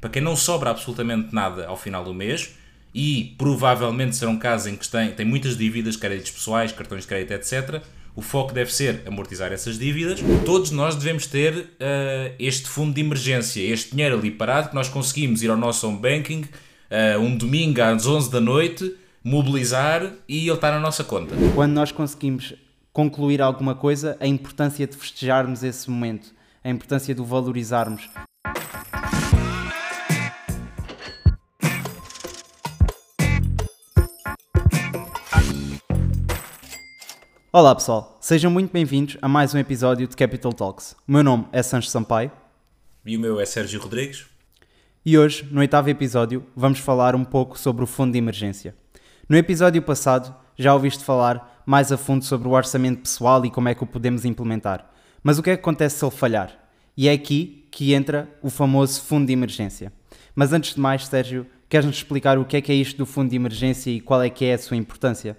Para quem não sobra absolutamente nada ao final do mês, e provavelmente serão casos em que tem, tem muitas dívidas, créditos pessoais, cartões de crédito, etc., o foco deve ser amortizar essas dívidas. Todos nós devemos ter uh, este fundo de emergência, este dinheiro ali parado que nós conseguimos ir ao nosso home banking uh, um domingo às 11 da noite, mobilizar e ele está na nossa conta. Quando nós conseguimos concluir alguma coisa, a importância de festejarmos esse momento, a importância de o valorizarmos. Olá pessoal, sejam muito bem-vindos a mais um episódio de Capital Talks. O meu nome é Sancho Sampaio. E o meu é Sérgio Rodrigues. E hoje, no oitavo episódio, vamos falar um pouco sobre o Fundo de Emergência. No episódio passado, já ouviste falar mais a fundo sobre o orçamento pessoal e como é que o podemos implementar. Mas o que é que acontece se ele falhar? E é aqui que entra o famoso Fundo de Emergência. Mas antes de mais, Sérgio, queres-nos explicar o que é que é isto do Fundo de Emergência e qual é que é a sua importância?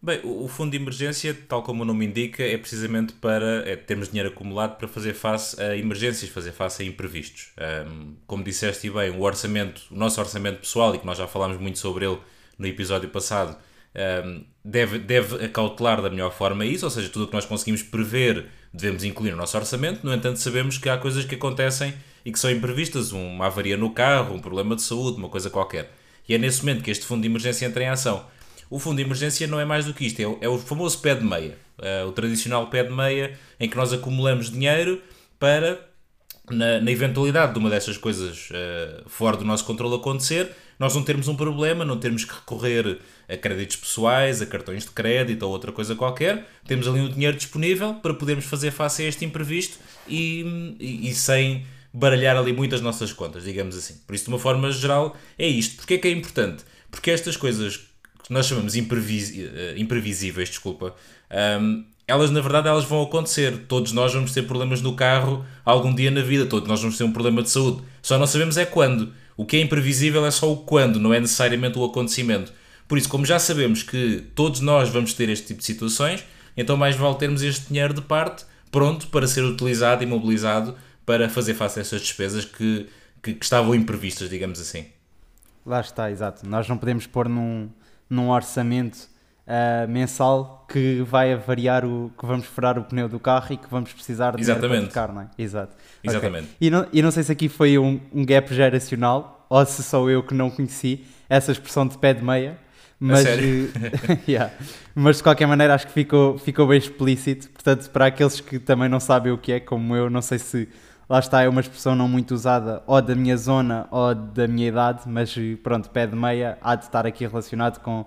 Bem, o fundo de emergência, tal como o nome indica, é precisamente para é, termos dinheiro acumulado para fazer face a emergências, fazer face a imprevistos. Um, como disseste bem, o orçamento, o nosso orçamento pessoal, e que nós já falámos muito sobre ele no episódio passado, um, deve, deve acautelar da melhor forma isso, ou seja, tudo o que nós conseguimos prever devemos incluir no nosso orçamento. No entanto, sabemos que há coisas que acontecem e que são imprevistas, uma avaria no carro, um problema de saúde, uma coisa qualquer. E é nesse momento que este fundo de emergência entra em ação. O fundo de emergência não é mais do que isto, é o, é o famoso pé de meia, é o tradicional pé de meia em que nós acumulamos dinheiro para, na, na eventualidade de uma dessas coisas uh, fora do nosso controle acontecer, nós não termos um problema, não termos que recorrer a créditos pessoais, a cartões de crédito ou outra coisa qualquer, temos ali o dinheiro disponível para podermos fazer face a este imprevisto e, e, e sem baralhar ali muitas nossas contas, digamos assim. Por isso, de uma forma geral, é isto. Porquê é que é importante? Porque estas coisas que nós chamamos imprevis, eh, imprevisíveis, desculpa, um, elas na verdade elas vão acontecer. Todos nós vamos ter problemas no carro algum dia na vida, todos nós vamos ter um problema de saúde. Só não sabemos é quando. O que é imprevisível é só o quando, não é necessariamente o acontecimento. Por isso, como já sabemos que todos nós vamos ter este tipo de situações, então mais vale termos este dinheiro de parte pronto para ser utilizado e mobilizado para fazer face a essas despesas que, que, que estavam imprevistas, digamos assim. Lá está, exato. Nós não podemos pôr num, num orçamento uh, mensal que vai variar o que vamos furar o pneu do carro e que vamos precisar de Exatamente. para não é? Exato. Exatamente. Okay. E, não, e não sei se aqui foi um, um gap geracional ou se sou eu que não conheci essa expressão de pé de meia. Mas, yeah. mas de qualquer maneira acho que ficou, ficou bem explícito. Portanto, para aqueles que também não sabem o que é, como eu, não sei se lá está, é uma expressão não muito usada ou da minha zona ou da minha idade, mas pronto, pé de meia há de estar aqui relacionado com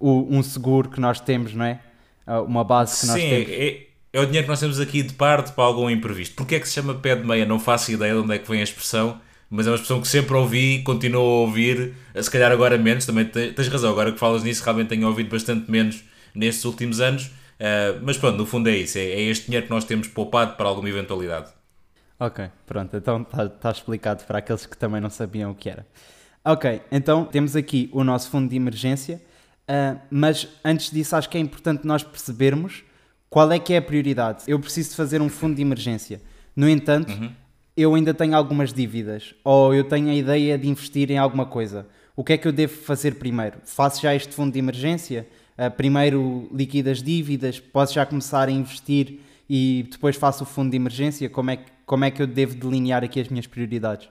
um, um seguro que nós temos, não é? Ah, uma base que nós Sim, temos. É, é o dinheiro que nós temos aqui de parte para algum imprevisto. Porquê é que se chama pé de meia? Não faço ideia de onde é que vem a expressão, mas é uma expressão que sempre ouvi e continuo a ouvir, se calhar agora menos, também tens razão, agora que falas nisso, realmente tenho ouvido bastante menos nestes últimos anos Uh, mas pronto, no fundo é isso, é, é, este dinheiro que nós temos poupado para alguma eventualidade. Ok, pronto, então está tá explicado para aqueles que também não sabiam o que era. Ok, então temos aqui o nosso fundo de emergência, uh, mas antes disso acho que é importante nós percebermos qual é que é a prioridade. Eu preciso de fazer um fundo de emergência. No entanto, uhum. eu ainda tenho algumas dívidas, ou eu tenho a ideia de investir em alguma coisa. O que é que eu devo fazer primeiro? Faço já este fundo de emergência? Uh, primeiro liquido as dívidas, posso já começar a investir e depois faço o fundo de emergência? Como é, que, como é que eu devo delinear aqui as minhas prioridades?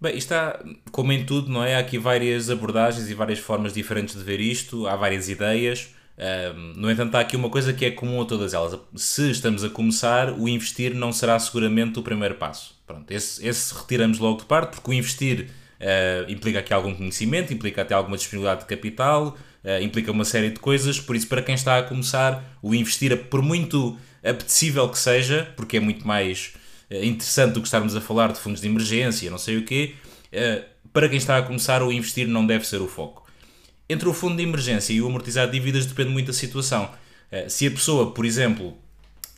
Bem, isto está, como em tudo, não é? Há aqui várias abordagens e várias formas diferentes de ver isto, há várias ideias. Um, no entanto, há aqui uma coisa que é comum a todas elas. Se estamos a começar, o investir não será seguramente o primeiro passo. Pronto, esse, esse retiramos logo de parte, porque o investir uh, implica aqui algum conhecimento, implica até alguma disponibilidade de capital, uh, implica uma série de coisas, por isso, para quem está a começar, o investir, por muito apetecível que seja, porque é muito mais uh, interessante do que estarmos a falar de fundos de emergência, não sei o quê, uh, para quem está a começar, o investir não deve ser o foco. Entre o fundo de emergência e o amortizar dívidas depende muito da situação. se a pessoa, por exemplo,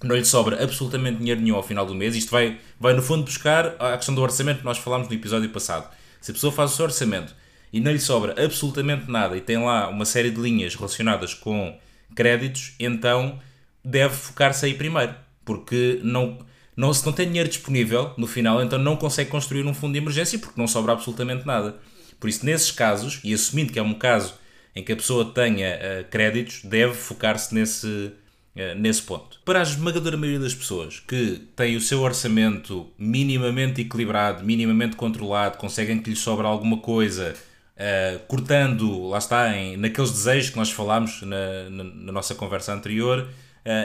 não lhe sobra absolutamente dinheiro nenhum ao final do mês, isto vai, vai no fundo buscar a questão do orçamento que nós falámos no episódio passado. Se a pessoa faz o seu orçamento e não lhe sobra absolutamente nada e tem lá uma série de linhas relacionadas com créditos, então deve focar-se aí primeiro, porque não não, se não tem dinheiro disponível no final, então não consegue construir um fundo de emergência porque não sobra absolutamente nada. Por isso, nesses casos, e assumindo que é um caso em que a pessoa tenha uh, créditos, deve focar-se nesse, uh, nesse ponto. Para a esmagadora maioria das pessoas que têm o seu orçamento minimamente equilibrado, minimamente controlado, conseguem que lhes sobra alguma coisa, uh, cortando, lá está, em, naqueles desejos que nós falámos na, na, na nossa conversa anterior,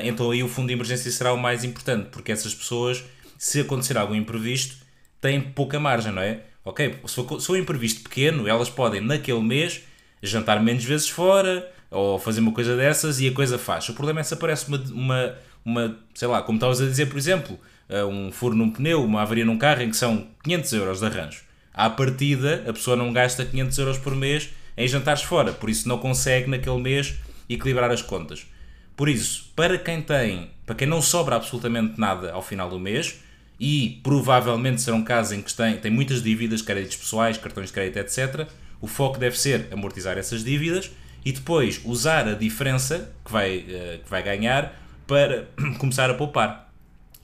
então aí o fundo de emergência será o mais importante, porque essas pessoas, se acontecer algo imprevisto, têm pouca margem, não é? Ok, se for, se for um imprevisto pequeno, elas podem naquele mês jantar menos vezes fora ou fazer uma coisa dessas e a coisa faz. O problema é se aparece uma, uma, uma sei lá, como estavas a dizer, por exemplo, eh, um furo num pneu, uma avaria num carro em que são 500 euros de arranjo. À partida, a pessoa não gasta 500 euros por mês em jantares fora, por isso não consegue naquele mês equilibrar as contas. Por isso, para quem tem, para quem não sobra absolutamente nada ao final do mês, e provavelmente serão casos em que tem, tem muitas dívidas, créditos pessoais, cartões de crédito, etc., o foco deve ser amortizar essas dívidas e depois usar a diferença que vai, uh, que vai ganhar para começar a poupar.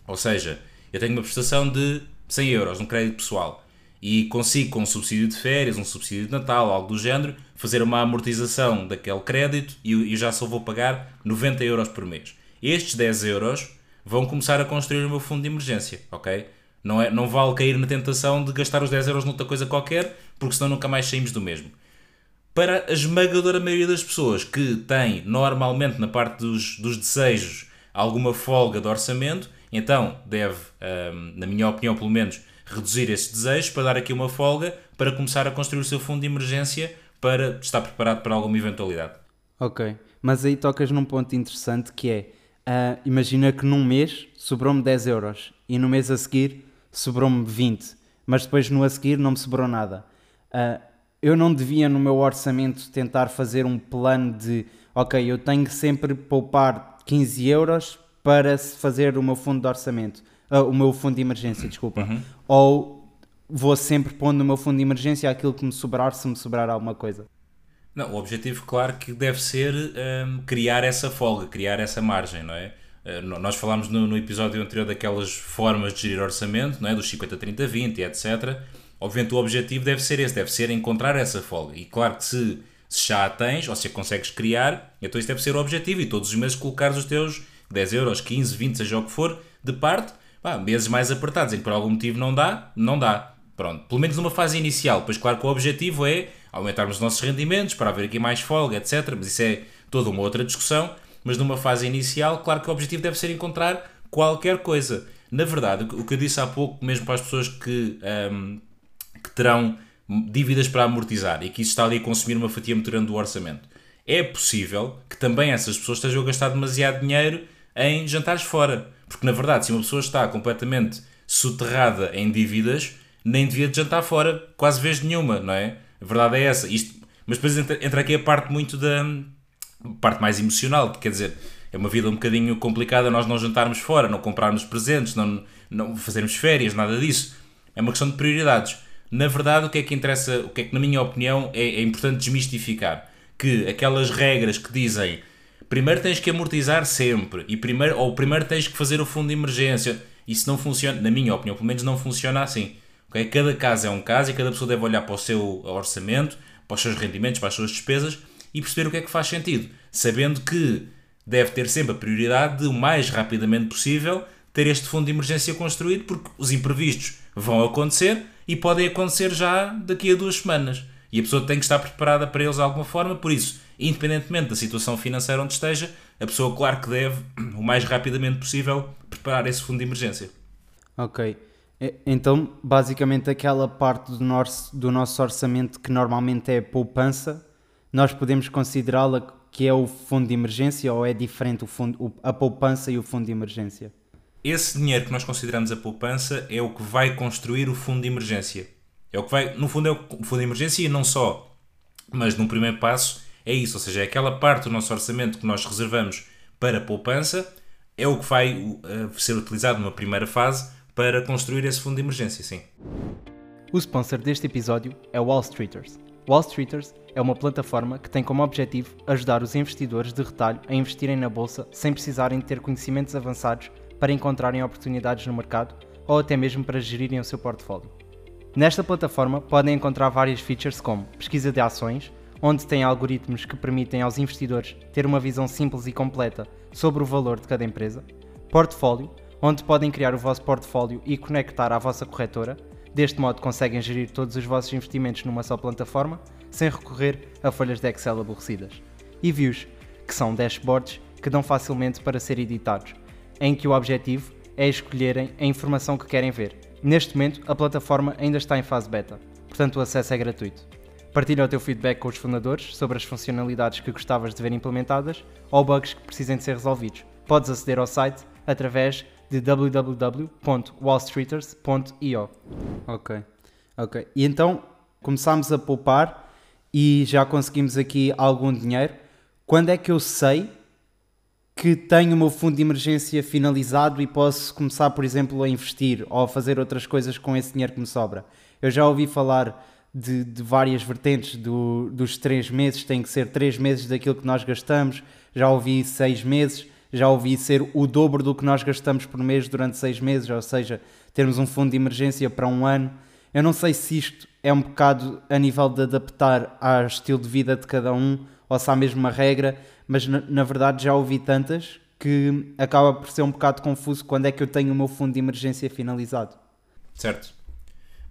Ou seja, eu tenho uma prestação de 100 euros no crédito pessoal e consigo, com um subsídio de férias, um subsídio de Natal, algo do género, fazer uma amortização daquele crédito e, e já só vou pagar 90 euros por mês. Estes 10 euros vão começar a construir o meu fundo de emergência, ok? Não, é, não vale cair na tentação de gastar os 10 euros noutra coisa qualquer, porque senão nunca mais saímos do mesmo. Para a esmagadora maioria das pessoas que têm normalmente na parte dos, dos desejos alguma folga de orçamento, então deve, hum, na minha opinião pelo menos, reduzir esses desejos para dar aqui uma folga para começar a construir o seu fundo de emergência para estar preparado para alguma eventualidade. Ok, mas aí tocas num ponto interessante que é, uh, imagina que num mês sobrou-me 10 euros e no mês a seguir sobrou-me 20, mas depois no a seguir não me sobrou nada. Uh, eu não devia no meu orçamento tentar fazer um plano de ok, eu tenho que sempre poupar 15 euros para fazer o meu fundo de orçamento, uh, o meu fundo de emergência, desculpa. Uhum. Ou vou sempre pondo no meu fundo de emergência aquilo que me sobrar, se me sobrar alguma coisa. Não, o objetivo, claro, que deve ser um, criar essa folga, criar essa margem, não é? Eh, nós falámos no, no, episódio anterior daquelas formas de gerir orçamento, não é? dos 50, 30, 20, etc. Obviamente o objetivo deve ser esse, deve ser encontrar essa folga. E claro que se, se já a tens, ou se a consegues criar, então isso deve ser o objetivo e todos os meses colocares os teus 10 euros, 15, 20, seja o que for, de parte, pá, meses mais apertados em que por algum motivo não dá, não dá. Pronto, pelo menos numa fase inicial. Pois claro que o objetivo é aumentarmos os nossos rendimentos para haver aqui mais folga, etc. Mas isso é toda uma outra discussão mas numa fase inicial, claro que o objetivo deve ser encontrar qualquer coisa. Na verdade, o que eu disse há pouco, mesmo para as pessoas que, um, que terão dívidas para amortizar e que isso está ali a consumir uma fatia muito grande do orçamento, é possível que também essas pessoas estejam a gastar demasiado dinheiro em jantares fora. Porque, na verdade, se uma pessoa está completamente soterrada em dívidas, nem devia de jantar fora quase vez nenhuma, não é? A verdade é essa. Isto, mas depois entra, entra aqui a parte muito da, parte mais emocional, quer dizer, é uma vida um bocadinho complicada nós não jantarmos fora, não comprarmos presentes, não, não fazermos férias, nada disso. É uma questão de prioridades. Na verdade, o que é que interessa, o que é que, na minha opinião, é, é importante desmistificar? Que aquelas regras que dizem primeiro tens que amortizar sempre, e primeiro, ou primeiro tens que fazer o fundo de emergência, isso não funciona, na minha opinião, pelo menos não funciona assim. Okay? Cada caso é um caso e cada pessoa deve olhar para o seu orçamento, para os seus rendimentos, para as suas despesas e perceber o que é que faz sentido, sabendo que deve ter sempre a prioridade de o mais rapidamente possível ter este fundo de emergência construído, porque os imprevistos vão acontecer e podem acontecer já daqui a duas semanas. E a pessoa tem que estar preparada para eles de alguma forma, por isso, independentemente da situação financeira onde esteja, a pessoa, claro que deve, o mais rapidamente possível, preparar esse fundo de emergência. Ok. Então, basicamente, aquela parte do nosso, do nosso orçamento que normalmente é poupança, nós podemos considerá-la que é o fundo de emergência ou é diferente o fundo, a poupança e o fundo de emergência? Esse dinheiro que nós consideramos a poupança é o que vai construir o fundo de emergência. É o que vai, no fundo, é o fundo de emergência e não só. Mas num primeiro passo é isso, ou seja, é aquela parte do nosso orçamento que nós reservamos para poupança é o que vai uh, ser utilizado numa primeira fase para construir esse fundo de emergência, sim. O sponsor deste episódio é Wall Streeters. Wall Streeters é uma plataforma que tem como objetivo ajudar os investidores de retalho a investirem na bolsa sem precisarem de ter conhecimentos avançados para encontrarem oportunidades no mercado ou até mesmo para gerirem o seu portfólio. Nesta plataforma podem encontrar várias features como pesquisa de ações, onde tem algoritmos que permitem aos investidores ter uma visão simples e completa sobre o valor de cada empresa, portfólio, onde podem criar o vosso portfólio e conectar à vossa corretora. Deste modo conseguem gerir todos os vossos investimentos numa só plataforma, sem recorrer a folhas de Excel aborrecidas. E views, que são dashboards que dão facilmente para ser editados, em que o objetivo é escolherem a informação que querem ver. Neste momento, a plataforma ainda está em fase beta, portanto o acesso é gratuito. Partilha o teu feedback com os fundadores sobre as funcionalidades que gostavas de ver implementadas ou bugs que precisem de ser resolvidos. Podes aceder ao site através de www.wallstreeters.io. Ok, ok. E então começámos a poupar e já conseguimos aqui algum dinheiro. Quando é que eu sei que tenho o meu fundo de emergência finalizado e posso começar, por exemplo, a investir ou a fazer outras coisas com esse dinheiro que me sobra. Eu já ouvi falar de, de várias vertentes do, dos três meses, tem que ser três meses daquilo que nós gastamos, já ouvi seis meses, já ouvi ser o dobro do que nós gastamos por mês durante seis meses, ou seja, termos um fundo de emergência para um ano. Eu não sei se isto é um bocado a nível de adaptar ao estilo de vida de cada um ou se há mesmo uma regra, mas na, na verdade já ouvi tantas que acaba por ser um bocado confuso quando é que eu tenho o meu fundo de emergência finalizado. Certo.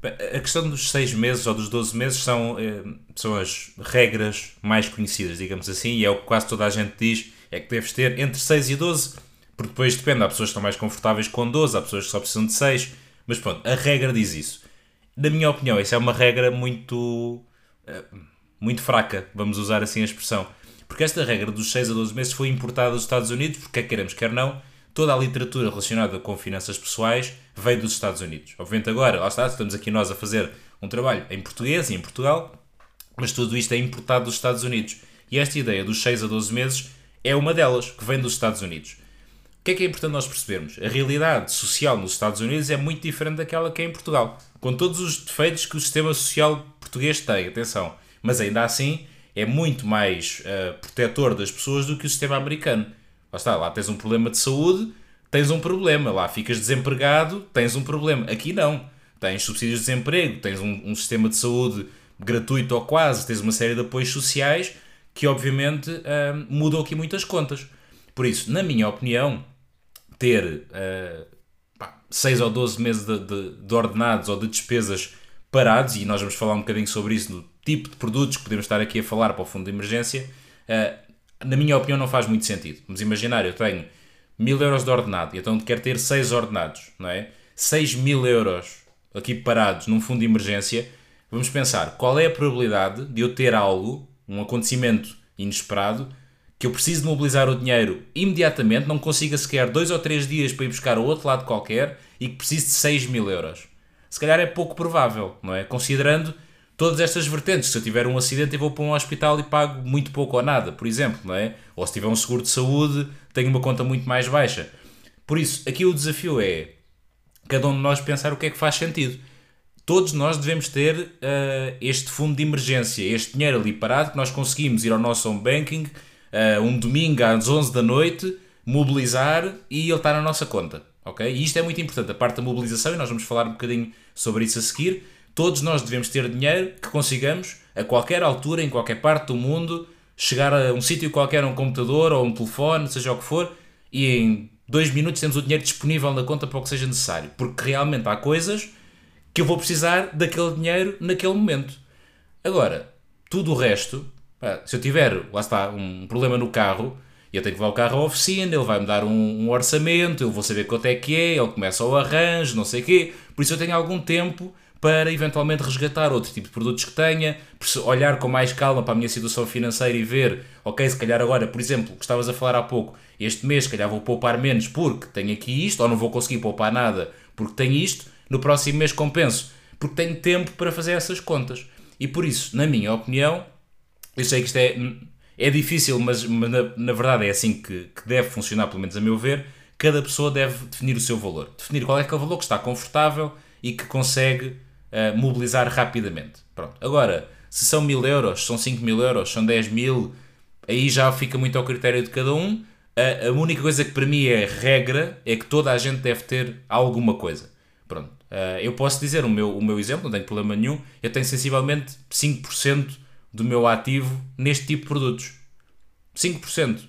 A questão dos 6 meses ou dos 12 meses são, eh, são as regras mais conhecidas, digamos assim, e é o que quase toda a gente diz, é que deves ter entre 6 e 12, porque depois depende, há pessoas que estão mais confortáveis com 12, há pessoas que só precisam de 6, mas pronto, a regra diz isso. Na minha opinião, isso é uma regra muito, eh, muito fraca, vamos usar assim a expressão, porque esta regra dos 6 a 12 meses foi importada dos Estados Unidos, porque quer queremos, quer não, toda a literatura relacionada com finanças pessoais veio dos Estados Unidos. Obviamente agora, lá está, estamos aqui nós a fazer um trabalho em português e em Portugal, mas tudo isto é importado dos Estados Unidos. E esta ideia dos 6 a 12 meses é uma delas, que vem dos Estados Unidos. O que é que é importante nós percebermos? A realidade social nos Estados Unidos é muito diferente daquela que é em Portugal, com todos os defeitos que o sistema social português tem, atenção. Mas ainda assim é muito mais uh, protetor das pessoas do que o sistema americano. Lá está, lá tens um problema de saúde, tens um problema. Lá ficas desempregado, tens um problema. Aqui não. Tens subsídios de desemprego, tens um, um sistema de saúde gratuito ou quase, tens uma série de apoios sociais que, obviamente, uh, mudam aqui muitas contas. Por isso, na minha opinião, ter uh, pá, 6 ou 12 meses de, de, de, ordenados ou de despesas parados, e nós vamos falar um bocadinho sobre isso, no tipo de produtos que podemos estar aqui a falar para o fundo de emergência, uh, na minha opinião, não faz muito sentido. Vamos imaginar, eu tenho mil euros de ordenado e então quero ter seis ordenados, não é? 6 mil euros aqui parados num fundo de emergência. Vamos pensar qual é a probabilidade de eu ter algo, um acontecimento inesperado, que eu preciso de mobilizar o dinheiro imediatamente, não consiga sequer dois ou três dias para ir buscar ao outro lado qualquer e que precise de 6 mil euros. Se calhar é pouco provável, não é? Considerando todas estas vertentes. Se eu tiver um acidente, eu vou para um hospital e pago muito pouco ou nada, por exemplo, não é? Ou se tiver um seguro de saúde, tenho uma conta muito mais baixa. Por isso, aqui o desafio é cada um de nós pensar o que é que faz sentido. Todos nós devemos ter uh, este fundo de emergência, este dinheiro ali parado que nós conseguimos ir ao nosso home banking uh, um domingo às 11 da noite, mobilizar e ele está na nossa conta. ok? E isto é muito importante, a parte da mobilização, e nós vamos falar um bocadinho sobre isso a seguir Todos nós devemos ter dinheiro que consigamos, a qualquer altura, em qualquer parte do mundo, chegar a um sítio qualquer, um computador ou um telefone, seja o que for, e em dois minutos temos o dinheiro disponível na conta para o que seja necessário. Porque realmente há coisas que eu vou precisar daquele dinheiro naquele momento. Agora, tudo o resto, se eu tiver, lá está, um problema no carro, eu tenho que levar o carro à oficina, ele vai-me dar um, um, orçamento, eu vou saber quanto é que é, ele começa o arranjo, não sei o quê. Por isso eu tenho algum tempo para eventualmente resgatar outro tipo de produtos que tenha, olhar com mais calma para a minha situação financeira e ver, ok, se calhar agora, por exemplo, que estavas a falar há pouco, este mês se calhar vou poupar menos porque tenho aqui isto, ou não vou conseguir poupar nada porque tenho isto, no próximo mês compenso, porque tenho tempo para fazer essas contas. E por isso, na minha opinião, eu sei que isto é, é difícil, mas, mas na, na, verdade é assim que, que deve funcionar, pelo menos a meu ver, cada pessoa deve definir o seu valor. Definir qual é aquele valor que está confortável e que consegue uh, mobilizar rapidamente. Pronto. Agora, se são mil euros, são 5 mil euros, são 10 mil, aí já fica muito ao critério de cada um. A, a única coisa que para mim é regra é que toda a gente deve ter alguma coisa. Pronto. Uh, eu posso dizer o meu, o meu exemplo, não tenho problema nenhum. Eu tenho sensivelmente 5% do meu ativo neste tipo de produtos. 5%.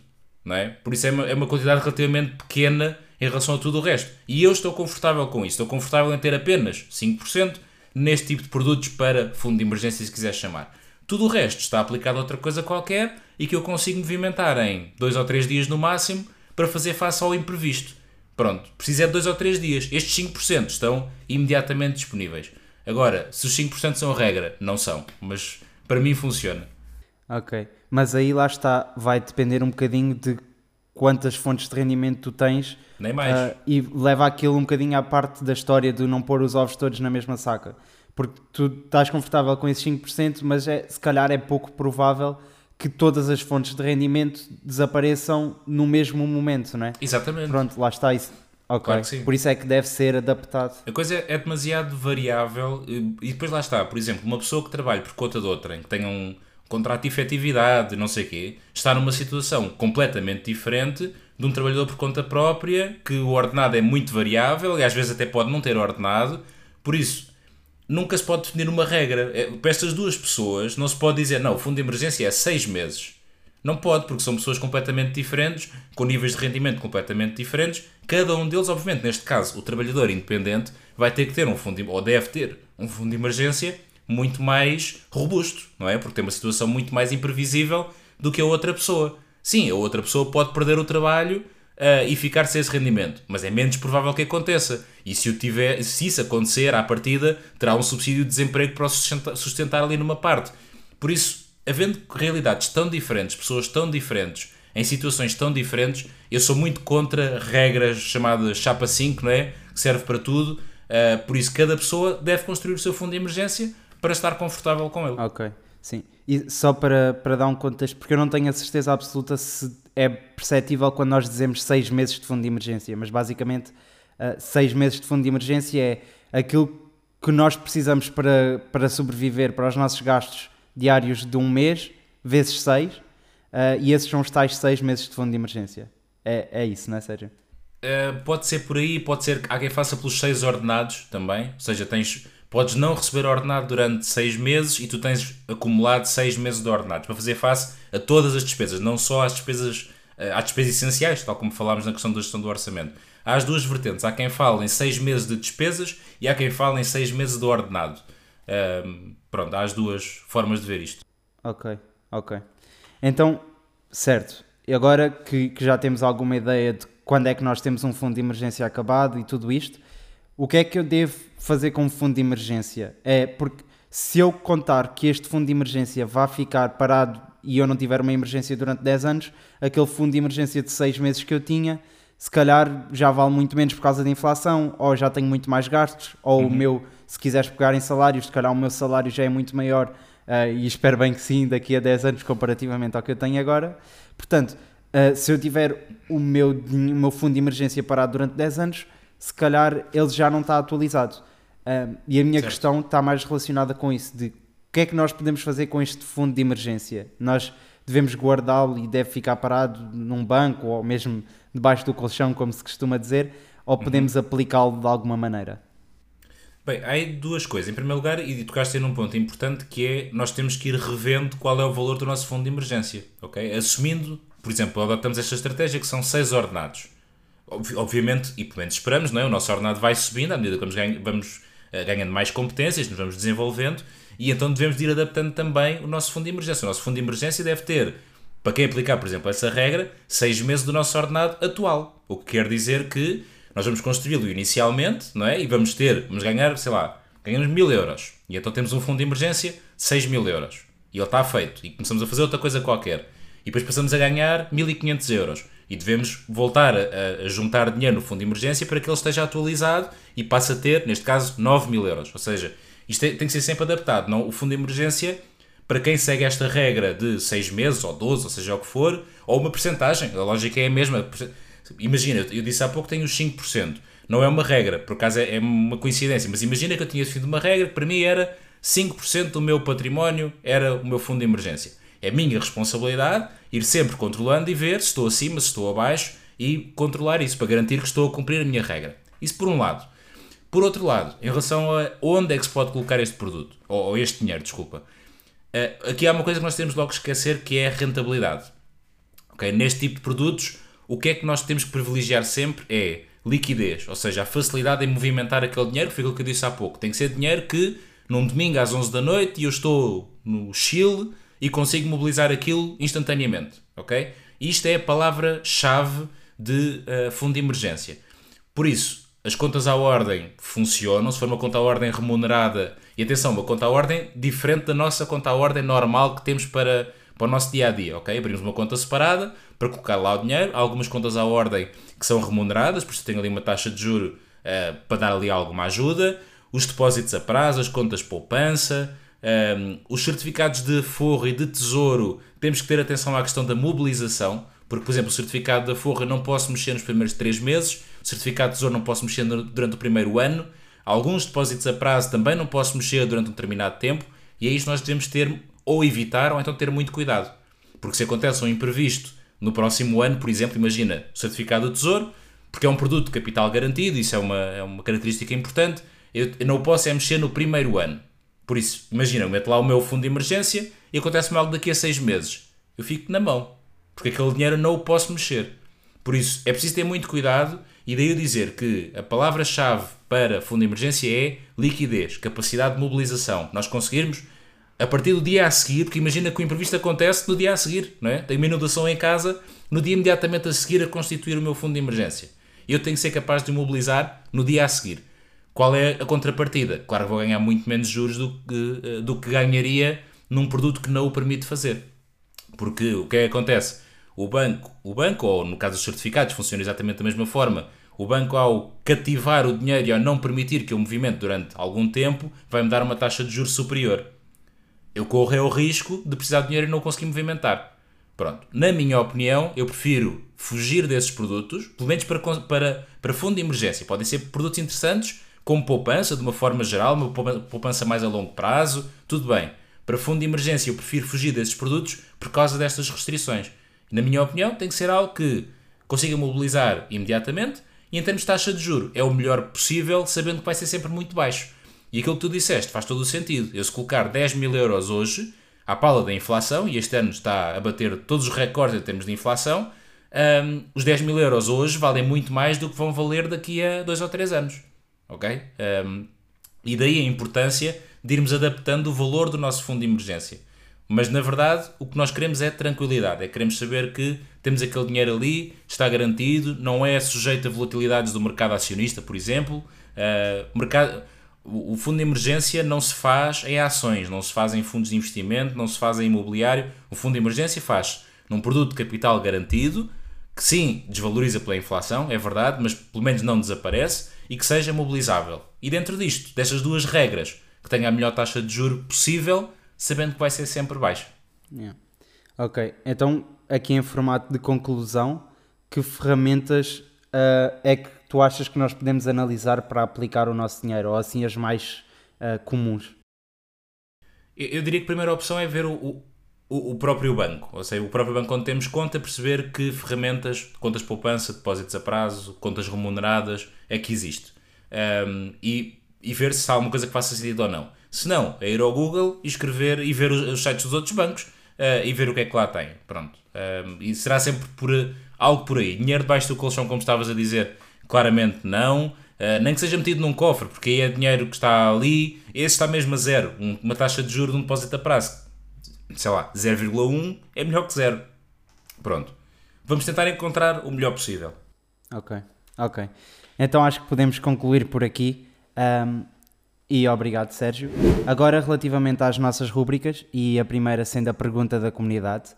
Não é? Por isso é uma, é uma quantidade relativamente pequena em relação a tudo o resto. E eu estou confortável com isso. Estou confortável em ter apenas 5% neste tipo de produtos para fundo de emergência, se quiser chamar. Tudo o resto está aplicado a outra coisa qualquer e que eu consigo movimentar em 2 ou 3 dias no máximo para fazer face ao imprevisto. Pronto, precisa é de 2 ou 3 dias. Estes 5% estão imediatamente disponíveis. Agora, se os 5% são a regra, não são, mas para mim funciona. Ok, mas aí lá está, vai depender um bocadinho de quantas fontes de rendimento tu tens. Nem mais. Uh, e leva aquilo um bocadinho à parte da história de não pôr os ovos todos na mesma saca. Porque tu estás confortável com esses 5%, mas é, se calhar é pouco provável que todas as fontes de rendimento desapareçam no mesmo momento, não é? Exatamente. Pronto, lá está isso. Ok, claro por isso é que deve ser adaptado. A coisa é demasiado variável e depois lá está, por exemplo, uma pessoa que trabalha por conta de outra, que tenha um contrato de efetividade, não sei o quê, está numa situação completamente diferente de um trabalhador por conta própria, que o ordenado é muito variável e às vezes até pode não ter ordenado, por isso nunca se pode definir uma regra. É, para estas duas pessoas não se pode dizer, não, o fundo de emergência é seis meses. Não pode, porque são pessoas completamente diferentes, com níveis de rendimento completamente diferentes. Cada um deles, obviamente, neste caso, o trabalhador independente, vai ter que ter um fundo, ou deve ter, um fundo de emergência muito mais robusto, não é? Porque tem uma situação muito mais imprevisível do que a outra pessoa. Sim, a outra pessoa pode perder o trabalho uh, e ficar sem esse rendimento, mas é menos provável que aconteça. E se, tiver, se isso acontecer, à partida, terá um subsídio de desemprego para o sustentar, sustentar ali numa parte. Por isso, havendo realidades tão diferentes, pessoas tão diferentes, em situações tão diferentes, eu sou muito contra regras chamadas chapa 5, não é? Que serve para tudo. Uh, por isso, cada pessoa deve construir o seu fundo de emergência para estar confortável com ele. Ok, sim. E só para, para dar um contexto, porque eu não tenho a certeza absoluta se é perceptível quando nós dizemos seis meses de fundo de emergência, mas basicamente uh, seis meses de fundo de emergência é aquilo que nós precisamos para, para sobreviver para os nossos gastos diários de um mês, vezes seis, uh, e esses são os tais seis meses de fundo de emergência. É, é isso, não é, Sérgio? Uh, pode ser por aí, pode ser que há quem faça pelos seis ordenados também, ou seja, tens podes não receber ordenado durante seis meses e tu tens acumulado seis meses de ordenados para fazer face a todas as despesas, não só às despesas, eh, às despesas essenciais, tal como falámos na questão da gestão do orçamento. Há as duas vertentes. Há quem fale em seis meses de despesas e há quem fale em seis meses de ordenado. Um, pronto, há as duas formas de ver isto. Ok, ok. Então, certo. E agora que, que já temos alguma ideia de quando é que nós temos um fundo de emergência acabado e tudo isto, o que é que eu devo fazer como fundo de emergência? É porque se eu contar que este fundo de emergência vai ficar parado e eu não tiver uma emergência durante 10 anos, aquele fundo de emergência de 6 meses que eu tinha, se calhar já vale muito menos por causa da inflação, ou já tenho muito mais gastos, ou uhum. o meu, se quiseres pegar em salários, se calhar o meu salário já é muito maior, uh, e espero bem que sim, daqui a 10 anos, comparativamente ao que eu tenho agora. Portanto, uh, se eu tiver o meu, o meu fundo de emergência parado durante 10 anos, se calhar ele já não está atualizado. Uh, e a minha certo. questão está mais relacionada com isso, de o que é que nós podemos fazer com este fundo de emergência? Nós devemos guardá-lo e deve ficar parado num banco ou mesmo debaixo do colchão, como se costuma dizer, ou uhum. podemos uhum. aplicá-lo de alguma maneira? Bem, há duas coisas. Em primeiro lugar, e tocaste num ponto importante que é nós temos que ir revendo qual é o valor do nosso fundo de emergência, ok? Assumindo, por exemplo, adotamos esta estratégia que são seis ordenados obviamente, e pelo menos esperamos, não é? o nosso ordenado vai subindo à medida que vamos, ganhando, vamos ganhando mais competências, nos vamos desenvolvendo e então devemos ir adaptando também o nosso fundo de emergência. O nosso fundo de emergência deve ter, para quem aplicar, por exemplo, essa regra, seis meses do nosso ordenado atual. O que quer dizer que nós vamos construí-lo inicialmente não é? e vamos ter, vamos ganhar, sei lá, ganhamos mil euros e então temos um fundo de emergência de 6 mil euros e ele está feito e começamos a fazer outra coisa qualquer e depois passamos a ganhar 1500 euros e devemos voltar a, a, juntar dinheiro no fundo de emergência para que ele esteja atualizado e passe a ter, neste caso, 9 mil euros. Ou seja, isto é, tem que ser sempre adaptado. Não, o fundo de emergência, para quem segue esta regra de 6 meses ou 12, ou seja o que for, ou uma percentagem, a lógica é a mesma. Imagina, eu disse há pouco que tenho os 5%. Não é uma regra, por acaso é, é uma coincidência, mas imagina que eu tinha definido uma regra que para mim era 5% do meu património era o meu fundo de emergência. É minha responsabilidade ir sempre controlando e ver se estou acima, se estou abaixo e controlar isso para garantir que estou a cumprir a minha regra. Isso por um lado. Por outro lado, em relação a onde é que se pode colocar este produto, ou, este dinheiro, desculpa, uh, aqui há uma coisa que nós temos logo que esquecer que é a rentabilidade. Okay? Neste tipo de produtos, o que é que nós temos que privilegiar sempre é liquidez, ou seja, a facilidade em movimentar aquele dinheiro, que foi aquilo que eu disse há pouco. Tem que ser dinheiro que num domingo às 11 da noite e eu estou no Chile e consigo mobilizar aquilo instantaneamente, ok? Isto é a palavra-chave de uh, fundo de emergência. Por isso, as contas à ordem funcionam, se for uma conta à ordem remunerada, e atenção, uma conta à ordem diferente da nossa conta à ordem normal que temos para, para o nosso dia a dia, ok? Abrimos uma conta separada para colocar lá o dinheiro, há algumas contas à ordem que são remuneradas, por isso tenho ali uma taxa de juro uh, para dar ali alguma ajuda, os depósitos a prazo, as contas poupança, um, os certificados de forro e de tesouro, temos que ter atenção à questão da mobilização, porque, por exemplo, o certificado da forra não posso mexer nos primeiros 3 meses, o certificado de tesouro não posso mexer durante o primeiro ano, alguns depósitos a prazo também não posso mexer durante um determinado tempo, e é isto nós devemos ter ou evitar ou então ter muito cuidado. Porque se acontece um imprevisto no próximo ano, por exemplo, imagina o certificado do tesouro, porque é um produto de capital garantido, isso é uma, é uma característica importante, eu, eu não posso é mexer no primeiro ano. Por isso, imagina, eu meto lá o meu fundo de emergência e acontece-me algo daqui a seis meses. Eu fico na mão, porque aquele dinheiro não o posso mexer. Por isso, é preciso ter muito cuidado e daí eu dizer que a palavra-chave para fundo de emergência é liquidez, capacidade de mobilização. Nós conseguirmos a partir do dia a seguir, porque imagina que o imprevisto acontece no dia a seguir, não é? Tenho uma inundação em casa, no dia imediatamente a seguir a constituir o meu fundo de emergência. Eu tenho que ser capaz de mobilizar no dia a seguir. Qual é a contrapartida? Claro que vou ganhar muito menos juros do que, eh, do que ganharia num produto que não o permite fazer. Porque o que é que acontece? O banco, o banco, ou no caso dos certificados, funciona exatamente da mesma forma. O banco, ao cativar o dinheiro e ao não permitir que eu movimento durante algum tempo, vai-me dar uma taxa de juros superior. Eu corro é o risco de precisar de dinheiro e não conseguir movimentar. Pronto. Na minha opinião, eu prefiro fugir desses produtos, pelo menos para, para, para fundo de emergência. Podem ser produtos interessantes, como poupança, de uma forma geral, uma poupança mais a longo prazo, tudo bem. Para fundo de emergência, eu prefiro fugir desses produtos por causa destas restrições. Na minha opinião, tem que ser algo que consiga mobilizar imediatamente e, em termos de taxa de juro, é o melhor possível, sabendo que vai ser sempre muito baixo. E aquilo que tu disseste faz todo o sentido. Eu, se colocar 10 mil euros hoje, à pala da inflação, e este ano está a bater todos os recordes em termos de inflação, um, os 10 mil euros hoje valem muito mais do que vão valer daqui a 2 ou 3 anos ok? Um, e daí a importância de irmos adaptando o valor do nosso fundo de emergência. Mas na verdade o que nós queremos é tranquilidade, é queremos saber que temos aquele dinheiro ali, está garantido, não é sujeito a volatilidades do mercado acionista, por exemplo. Uh, mercado, o fundo de emergência não se faz em ações, não se faz em fundos de investimento, não se faz em imobiliário. O fundo de emergência faz num produto de capital garantido, que sim, desvaloriza pela inflação, é verdade, mas pelo menos não desaparece e que seja mobilizável. E dentro disto, destas duas regras, que tenha a melhor taxa de juro possível, sabendo que vai ser sempre baixa. Yeah. Ok, então aqui em formato de conclusão, que ferramentas uh, é que tu achas que nós podemos analisar para aplicar o nosso dinheiro, ou assim as mais uh, comuns? Eu, eu, diria que a primeira opção é ver o, o, o, próprio banco, ou seja, o próprio banco onde temos conta, perceber que ferramentas, contas de poupança, depósitos a prazo, contas remuneradas, é que existe. Um, e, e ver se há alguma coisa que faça sentido ou não. Se não, é ir ao Google e escrever e ver os, os sites dos outros bancos uh, e ver o que é que lá tem. Pronto. Um, e será sempre por algo por aí. Dinheiro debaixo do colchão, como estavas a dizer, claramente não. Uh, nem que seja metido num cofre, porque aí é dinheiro que está ali, esse está mesmo a zero. Um, uma taxa de juros de um depósito a prazo, sei lá, 0,1 é melhor que zero. Pronto. Vamos tentar encontrar o melhor possível. Ok, ok. Então acho que podemos concluir por aqui. Um, e obrigado, Sérgio. Agora, relativamente às nossas rúbricas, e a primeira sendo a pergunta da comunidade,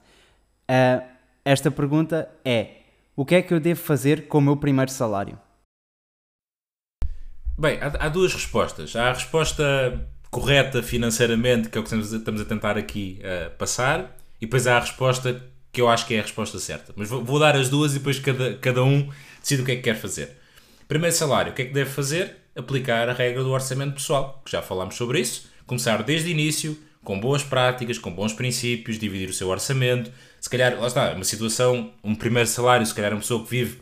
uh, esta pergunta é: O que é que eu devo fazer com o meu primeiro salário? Bem, há, há duas respostas. Há a resposta correta financeiramente, que é o que estamos a tentar aqui uh, passar, e depois há a resposta que eu acho que é a resposta certa. Mas vou, vou dar as duas e depois cada, cada um decide o que é que quer fazer. Primeiro salário, o que é que deve fazer? Aplicar a regra do orçamento pessoal, que já falámos sobre isso. Começar desde o início, com boas práticas, com bons princípios, dividir o seu orçamento. Se calhar, lá está, uma situação, um primeiro salário, se calhar uma pessoa que vive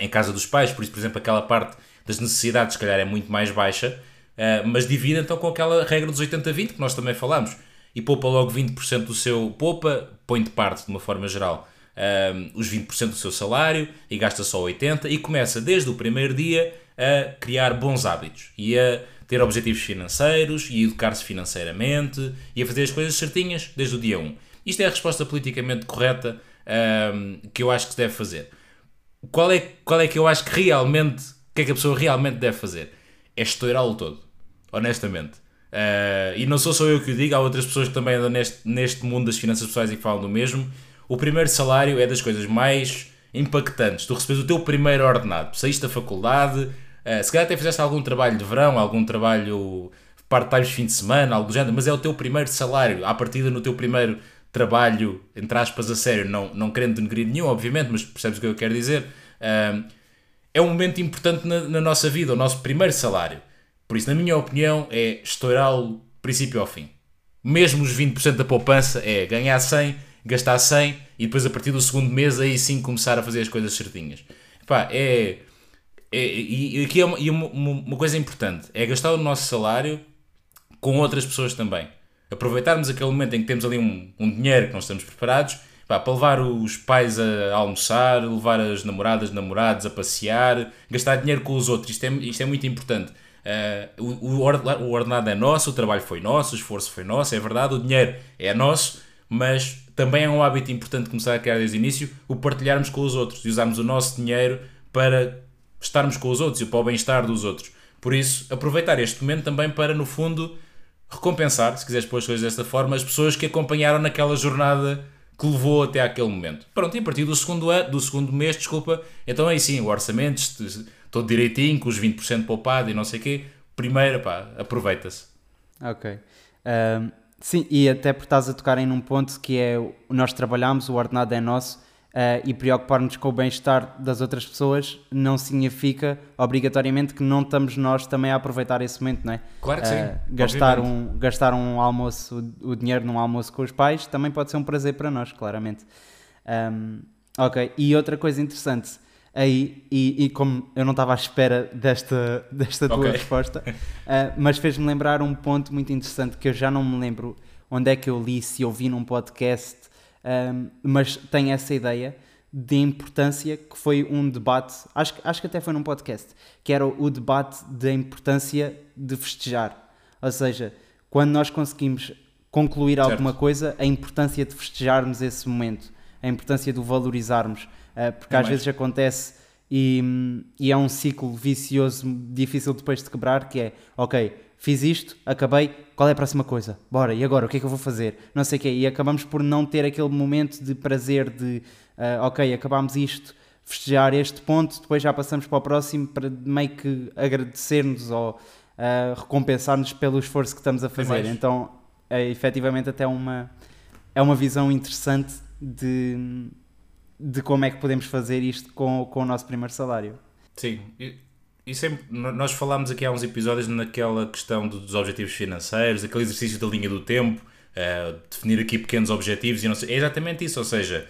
em casa dos pais, por isso, por exemplo, aquela parte das necessidades, se calhar, é muito mais baixa, uh, mas divide então com aquela regra dos 80-20 que nós também falamos e poupa logo 20% do seu. poupa, põe de parte de uma forma geral uh, os 20% do seu salário e gasta só 80% e começa desde o primeiro dia a criar bons hábitos e a ter objetivos financeiros e educar-se financeiramente e a fazer as coisas certinhas desde o dia 1. Isto é a resposta politicamente correta um, que eu acho que se deve fazer. Qual é, qual é que eu acho que realmente, o que é que a pessoa realmente deve fazer? É estourá-lo todo, honestamente. Uh, e não sou só eu que o digo, há outras pessoas que também andam neste, neste mundo das finanças pessoais e que falam do mesmo. O primeiro salário é das coisas mais impactantes. Tu recebes o teu primeiro ordenado, saíste da faculdade, Uh, se calhar até fizeste algum trabalho de verão, algum trabalho part-time de fim de semana, algo do género, mas é o teu primeiro salário, à partida no teu primeiro trabalho, entre aspas, a sério, não, não querendo denegrir nenhum, obviamente, mas percebes o que eu quero dizer. Uh, é um momento importante na, na, nossa vida, o nosso primeiro salário. Por isso, na minha opinião, é estourá-lo princípio ao fim. Mesmo os 20% da poupança é ganhar 100, gastar 100 e depois a partir do segundo mês aí sim começar a fazer as coisas certinhas. Pá, é é, e, aqui é uma, uma, uma, coisa importante: é gastar o nosso salário com outras pessoas também. Aproveitarmos aquele momento em que temos ali um, um dinheiro que não estamos preparados para levar os pais a almoçar, levar as namoradas, namorados a passear, gastar dinheiro com os outros. Isto é, isto é muito importante. Uh, o, o ordenado é nosso, o trabalho foi nosso, o esforço foi nosso, é verdade, o dinheiro é nosso, mas também é um hábito importante começar a criar desde o início o partilharmos com os outros e usarmos o nosso dinheiro para estarmos com os outros e para o bem-estar dos outros. Por isso, aproveitar este momento também para, no fundo, recompensar, se quiseres pôr as coisas desta forma, as pessoas que acompanharam naquela jornada que levou até aquele momento. Pronto, e a partir do segundo, ano, do segundo mês, desculpa, então aí sim, o orçamento, todo direitinho, com os 20% poupado e não sei o quê, primeiro, pá, aproveita-se. Ok. Um, sim, e até por estás a tocar em um ponto que é, nós trabalhamos, o ordenado é nosso, Uh, e preocupar-nos com o bem-estar das outras pessoas não significa obrigatoriamente que não estamos nós também a aproveitar esse momento, não é? Claro que uh, sim. Gastar um, gastar um almoço, o, o, dinheiro num almoço com os pais também pode ser um prazer para nós, claramente. Um, ok, e outra coisa interessante aí, e, e, como eu não estava à espera desta, desta tua okay. resposta, uh, mas fez-me lembrar um ponto muito interessante que eu já não me lembro onde é que eu li, se eu vi num podcast um, mas tem essa ideia de importância que foi um debate, acho, acho que até foi num podcast, que era o debate da importância de festejar. Ou seja, quando nós conseguimos concluir certo. alguma coisa, a importância de festejarmos esse momento, a importância de o valorizarmos, porque é às mais. vezes acontece e, e é um ciclo vicioso difícil depois de quebrar, que é, ok, fiz isto, acabei, qual é a próxima coisa? Bora, e agora? O que é que eu vou fazer? Não sei o quê. E acabamos por não ter aquele momento de prazer de, uh, ok, acabámos isto, festejar este ponto, depois já passamos para o próximo para meio que agradecer-nos ou uh, recompensar-nos pelo esforço que estamos a fazer. Então, é efetivamente até uma, é uma visão interessante de, de como é que podemos fazer isto com, com o nosso primeiro salário. Sim, e sempre, nós falámos aqui há uns episódios naquela questão dos objetivos financeiros, aquele exercício da linha do tempo, uh, definir aqui pequenos objetivos e não sei, é exatamente isso, ou seja,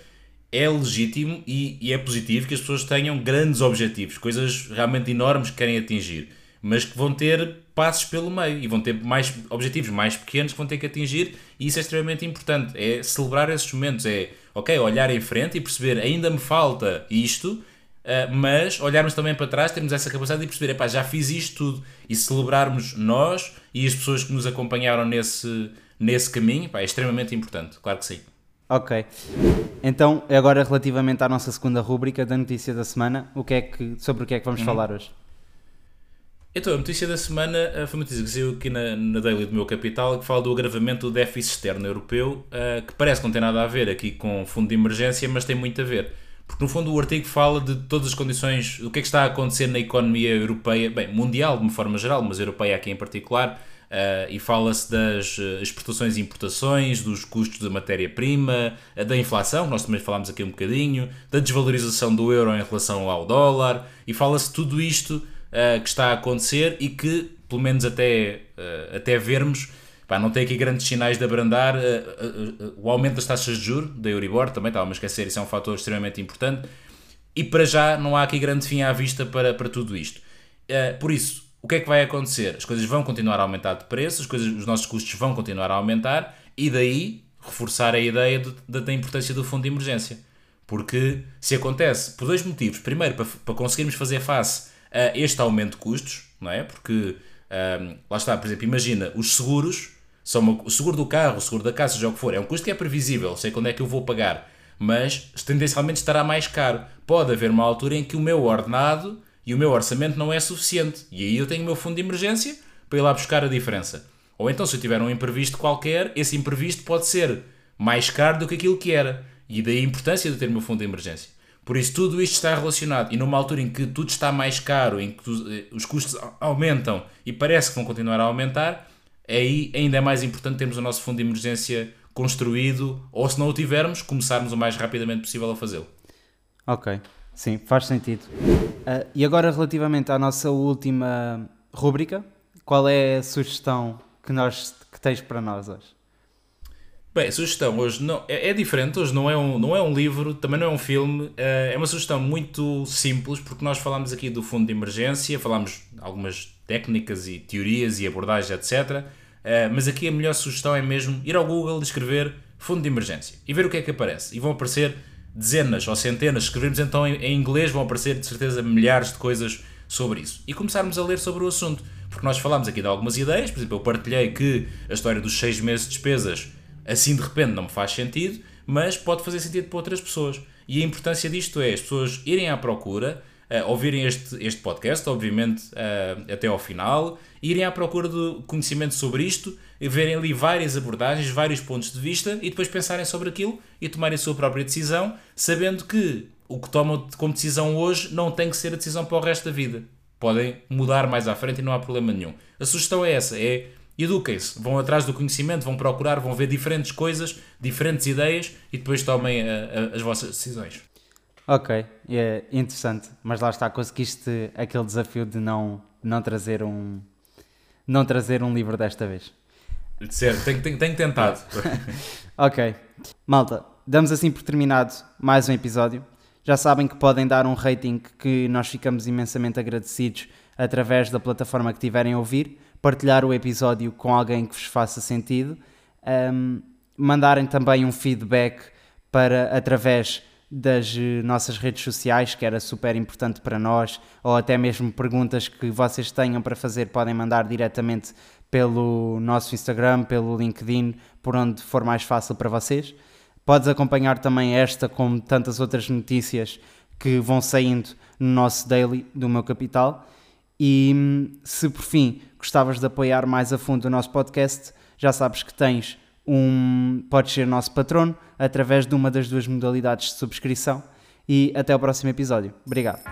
é legítimo e, e, é positivo que as pessoas tenham grandes objetivos, coisas realmente enormes que querem atingir, mas que vão ter passos pelo meio e vão ter mais objetivos mais pequenos que vão ter que atingir e isso é extremamente importante, é celebrar esses momentos, é ok, olhar em frente e perceber ainda me falta isto, Uh, mas olharmos também para trás, termos essa capacidade de perceber, epá, já fiz isto tudo e celebrarmos nós e as pessoas que nos acompanharam nesse, nesse caminho, epá, é extremamente importante, claro que sim. Ok. Então, agora relativamente à nossa segunda rúbrica da notícia da semana, o que é que, sobre o que é que vamos uhum. falar hoje? Então, a notícia da semana uh, foi uma notícia que saiu aqui na, na Daily do meu capital que fala do agravamento do déficit externo europeu, uh, que parece que não tem nada a ver aqui com o fundo de emergência, mas tem muito a ver. Porque no fundo o artigo fala de todas as condições, o que é que está a acontecer na economia europeia, bem, mundial de uma forma geral, mas europeia aqui em particular, uh, e fala-se das eh, exportações e importações, dos custos da matéria-prima, da inflação, nós também falámos aqui um bocadinho, da desvalorização do euro em relação ao dólar, e fala-se tudo isto uh, que está a acontecer e que, pelo menos até, até vermos, Pá, não tem aqui grandes sinais de abrandar. Uh, uh, uh, o aumento das taxas de juros da Euribor também estava a esquecer, isso é um fator extremamente importante. E para já não há aqui grande fim à vista para, para tudo isto. por isso, o que é que vai acontecer? As coisas vão continuar a aumentar de preço, as coisas, os nossos custos vão continuar a aumentar e daí reforçar a ideia de, de, da importância do fundo de emergência. Porque se acontece por dois motivos. Primeiro, para, para conseguirmos fazer face a este aumento de custos, não é? Porque um, lá está, por exemplo, imagina os seguros são uma, o seguro do carro, o seguro da casa, seja o que for, é um custo que é previsível, sei quando é que eu vou pagar, mas tendencialmente estará mais caro. Pode haver uma altura em que o meu ordenado e o meu orçamento não é suficiente, e aí eu tenho o meu fundo de emergência para ir lá buscar a diferença. Ou então, se eu tiver um imprevisto qualquer, esse imprevisto pode ser mais caro do que aquilo que era, e daí a importância de ter o meu fundo de emergência. Por isso, tudo isto está relacionado. E numa altura em que tudo está mais caro, em que eh, os custos aumentam e parece que vão continuar a aumentar, aí ainda é mais importante termos o nosso fundo de emergência construído, ou se não o tivermos, começarmos o mais rapidamente possível a fazê-lo. Ok, sim, faz sentido. Uh, e agora, relativamente à nossa última rúbrica, qual é a sugestão que, nós, que tens para nós hoje? Bem, a sugestão hoje não, é, é, diferente, hoje não é, um, não é um livro, também não é um filme, uh, é uma sugestão muito simples, porque nós falámos aqui do fundo de emergência, falámos algumas técnicas e teorias e abordagens, etc. Uh, mas aqui a melhor sugestão é mesmo ir ao Google e escrever fundo de emergência e ver o que é que aparece. E vão aparecer dezenas ou centenas, escrevermos então em inglês, vão aparecer de certeza milhares de coisas sobre isso. E começarmos a ler sobre o assunto. Porque nós falámos aqui de algumas ideias, por exemplo, eu partilhei que a história dos seis meses de despesas assim de repente não me faz sentido, mas pode fazer sentido para outras pessoas. E a importância disto é as pessoas irem à procura, uh, ouvirem este, este podcast, obviamente uh, até ao final, irem à procura de conhecimento sobre isto, verem ali várias abordagens, vários pontos de vista e depois pensarem sobre aquilo e tomarem a sua própria decisão, sabendo que o que tomam como decisão hoje não tem que ser a decisão para o resto da vida. Podem mudar mais à frente e não há problema nenhum. A sugestão é essa, é eduquem-se, vão atrás do conhecimento, vão procurar, vão ver diferentes coisas, diferentes ideias e depois tomem a, eh, a, eh, as vossas decisões. Ok, é interessante, mas lá está, conseguiste aquele desafio de não, não trazer um não trazer um livro desta vez. Certo, tenho, tenho, tenho tentado. ok, malta, damos assim por terminado mais um episódio. Já sabem que podem dar um rating que nós ficamos imensamente agradecidos através da plataforma que tiverem a ouvir partilhar o episódio com alguém que vos faça sentido, um, mandarem também um feedback para através das eh, nossas redes sociais, que era super importante para nós, ou até mesmo perguntas que vocês tenham para fazer, podem mandar diretamente pelo nosso Instagram, pelo LinkedIn, por onde for mais fácil para vocês. Podes acompanhar também esta, como tantas outras notícias que vão saindo no nosso daily do meu capital. E hum, se por fim gostavas de apoiar mais a fundo o nosso podcast, já sabes que tens um. podes ser nosso patrono através de uma das duas modalidades de subscrição. E até o próximo episódio. Obrigado.